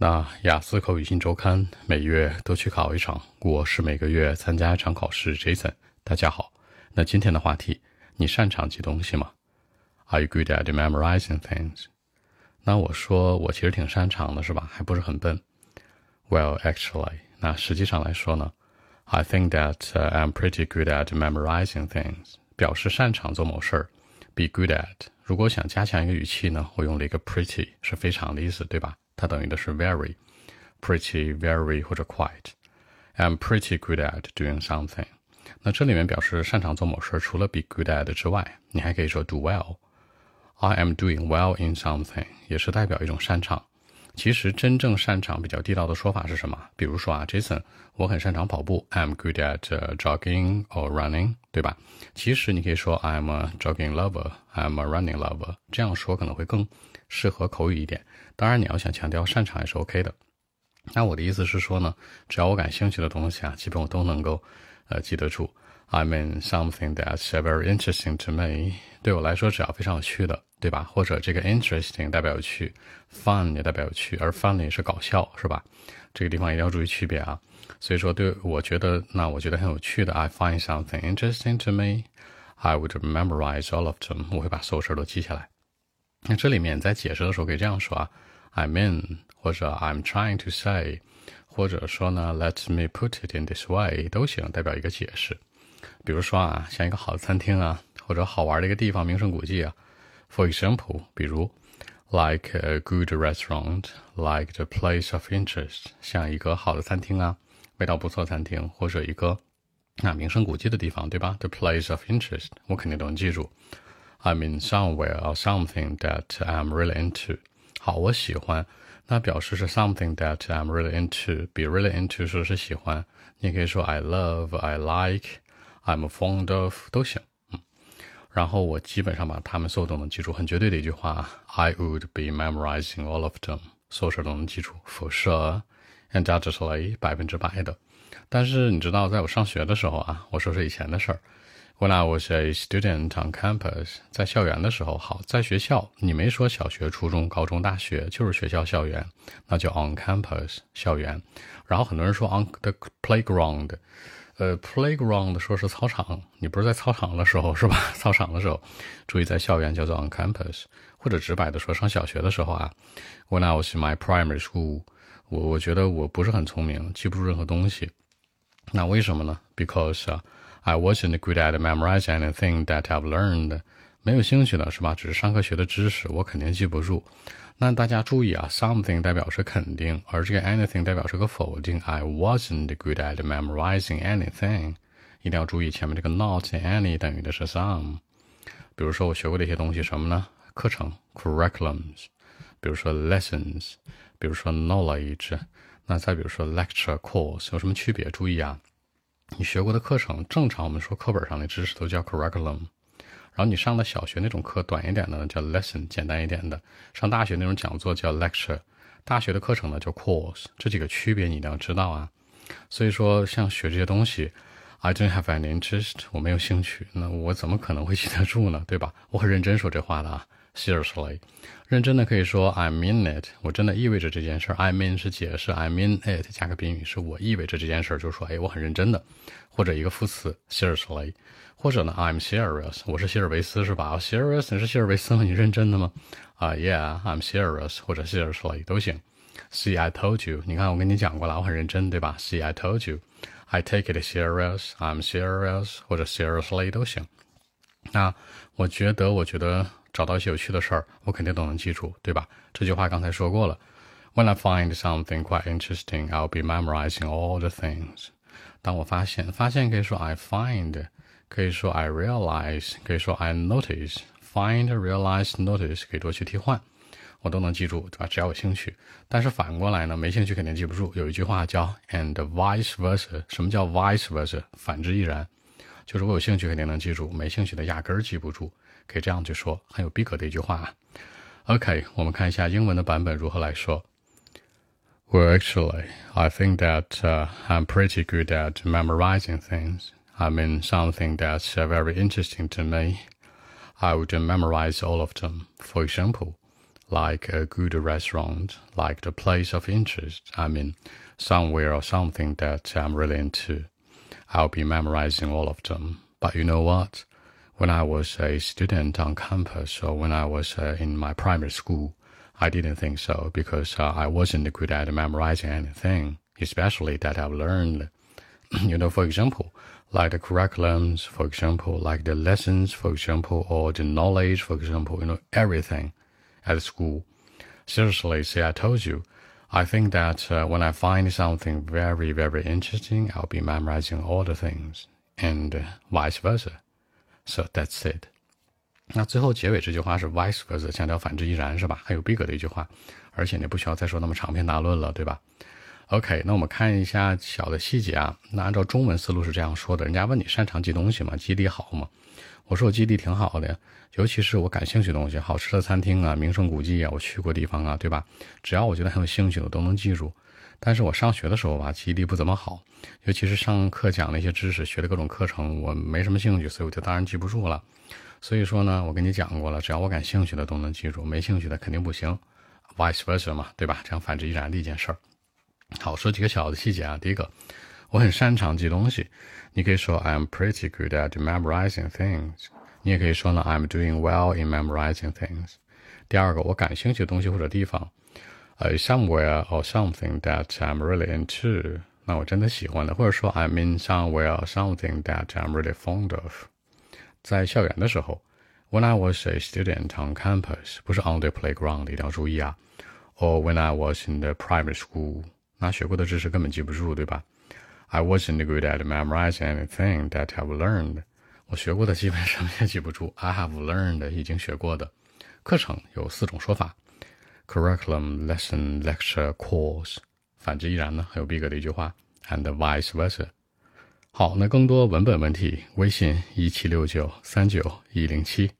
那雅思口语新周刊每月都去考一场，我是每个月参加一场考试。Jason，大家好。那今天的话题，你擅长记东西吗？Are you good at memorizing things？那我说我其实挺擅长的，是吧？还不是很笨。Well, actually，那实际上来说呢，I think that I'm pretty good at memorizing things，表示擅长做某事儿。Be good at，如果想加强一个语气呢，我用了一个 pretty，是非常的意思，对吧？它等于的是 very, pretty, very 或者 quite. I'm pretty good at doing something. 那这里面表示擅长做某事，除了 be good at 之外，你还可以说 do well. I am doing well in something，也是代表一种擅长。其实真正擅长比较地道的说法是什么？比如说啊，Jason，我很擅长跑步，I'm good at jogging or running，对吧？其实你可以说 I'm a jogging lover，I'm a running lover，这样说可能会更 适合口语一点。当然，你要想强调擅长也是 OK 的。那我的意思是说呢，只要我感兴趣的东西啊，基本我都能够呃记得住。I mean something that's very interesting to me，对我来说只要非常有趣的，对吧？或者这个 interesting 代表有趣，fun 也代表有趣，而 funny 是搞笑，是吧？这个地方一定要注意区别啊。所以说，对我觉得，那我觉得很有趣的，I find something interesting to me，I would memorize all of them，我会把所有事都记下来。那这里面在解释的时候可以这样说啊。I mean，或者 I'm trying to say，或者说呢，Let me put it in this way 都行，代表一个解释。比如说啊，像一个好的餐厅啊，或者好玩的一个地方，名胜古迹啊。For example，比如 like a good restaurant，like the place of interest，像一个好的餐厅啊，味道不错餐厅，或者一个啊名胜古迹的地方，对吧？The place of interest，我肯定都能记住。I'm in somewhere or something that I'm really into。好，我喜欢，那表示是 something that I'm really into。比 really into 说是喜欢，你可以说 I love、I like、I'm fond of 都行。嗯，然后我基本上把它们所有都能记住，很绝对的一句话，I would be memorizing all of them，所有事都能记住，for sure，undoubtedly 百分之百的。但是你知道，在我上学的时候啊，我说是以前的事儿。 When I was a student on campus，在校园的时候，好，在学校，你没说小学、初中、高中、大学，就是学校校园，那叫 on campus 校园。然后很多人说 on the playground，呃，playground 说是操场，你不是在操场的时候是吧？操场的时候，注意在校园叫做 on campus，或者直白的说，上小学的时候啊，When I was my primary school，我我觉得我不是很聪明，记不住任何东西。那为什么呢？Because 啊。I wasn't good at memorizing anything that I've learned，没有兴趣的是吧？只是上课学的知识，我肯定记不住。那大家注意啊，something 代表是肯定，而这个 anything 代表是个否定。I wasn't good at memorizing anything，一定要注意前面这个 not any 等于的是 some。比如说我学过的一些东西，什么呢？课程 curriculums，比如说 lessons，比如说 knowledge，那再比如说 lecture course，有什么区别？注意啊。你学过的课程，正常我们说课本上的知识都叫 curriculum，然后你上的小学那种课短一点的叫 lesson，简单一点的；上大学那种讲座叫 lecture，大学的课程呢叫 course。这几个区别你一定要知道啊。所以说，像学这些东西，I don't have any interest，我没有兴趣，那我怎么可能会记得住呢？对吧？我很认真说这话的啊。Seriously，认真的可以说 I mean it，我真的意味着这件事。I mean 是解释，I mean it 加个宾语是我意味着这件事，就是说，哎，我很认真的，或者一个副词 seriously，或者呢 I'm serious，我是希尔维斯是吧？Serious 你是希尔维斯吗？你认真的吗？啊，Yeah，I'm serious，或者 seriously 都行。See I told you，你看我跟你讲过了，我很认真，对吧？See I told you，I take it serious，I'm serious，或者 seriously 都行。那我觉得，我觉得。找到一些有趣的事儿，我肯定都能记住，对吧？这句话刚才说过了。When I find something quite interesting, I'll be memorizing all the things。当我发现，发现可以说 I find，可以说 I realize，可以说 I notice。Find, realize, notice 可以多去替换，我都能记住，对吧？只要有兴趣。但是反过来呢，没兴趣肯定记不住。有一句话叫 and vice versa。什么叫 vice versa？反之亦然。就是我有兴趣肯定能记住，没兴趣的压根儿记不住。可以这样去说，很有逼格的一句话。OK，我们看一下英文的版本如何来说。Well, actually, I think that uh, I'm pretty good at memorizing things. I mean, something that's very interesting to me. I would memorize all of them. For example, like a good restaurant, like the place of interest. I mean, somewhere or something that I'm really into. I'll be memorizing all of them. But you know what? When I was a student on campus or when I was uh, in my primary school, I didn't think so because uh, I wasn't good at memorizing anything, especially that I've learned. you know, for example, like the curriculums, for example, like the lessons, for example, or the knowledge, for example, you know, everything at school. Seriously, see, I told you, I think that uh, when I find something very, very interesting, I'll be memorizing all the things, and uh, vice versa. So that's it. 那最后结尾这句话是 vice versa，强调反之亦然，是吧？很有逼格的一句话，而且你不需要再说那么长篇大论了，对吧？OK，那我们看一下小的细节啊。那按照中文思路是这样说的：人家问你擅长记东西吗？记忆力好吗？我说我记忆力挺好的，尤其是我感兴趣的东西，好吃的餐厅啊，名胜古迹啊，我去过地方啊，对吧？只要我觉得很有兴趣，我都能记住。但是我上学的时候吧，记忆力不怎么好，尤其是上课讲那些知识、学的各种课程，我没什么兴趣，所以我就当然记不住了。所以说呢，我跟你讲过了，只要我感兴趣的都能记住，没兴趣的肯定不行，vice versa 嘛，对吧？这样反之亦然的一件事儿。好，说几个小的细节啊。第一个，我很擅长记东西，你可以说 I'm pretty good at memorizing things，你也可以说呢 I'm doing well in memorizing things。第二个，我感兴趣的东西或者地方，呃，somewhere or something that I'm really into，那我真的喜欢的，或者说 I'm in somewhere or something that I'm really fond of。在校园的时候，When I was a student on campus，不是 on the playground，一定要注意啊。Or when I was in the primary school，那学过的知识根本记不住，对吧？I wasn't good at memorizing anything that I've learned。我学过的基本上也记不住。I have learned 已经学过的。课程有四种说法 ：curriculum、lesson、lecture、course。反之亦然呢，很有逼格的一句话。And vice versa。好，那更多文本问题，微信一七六九三九一零七。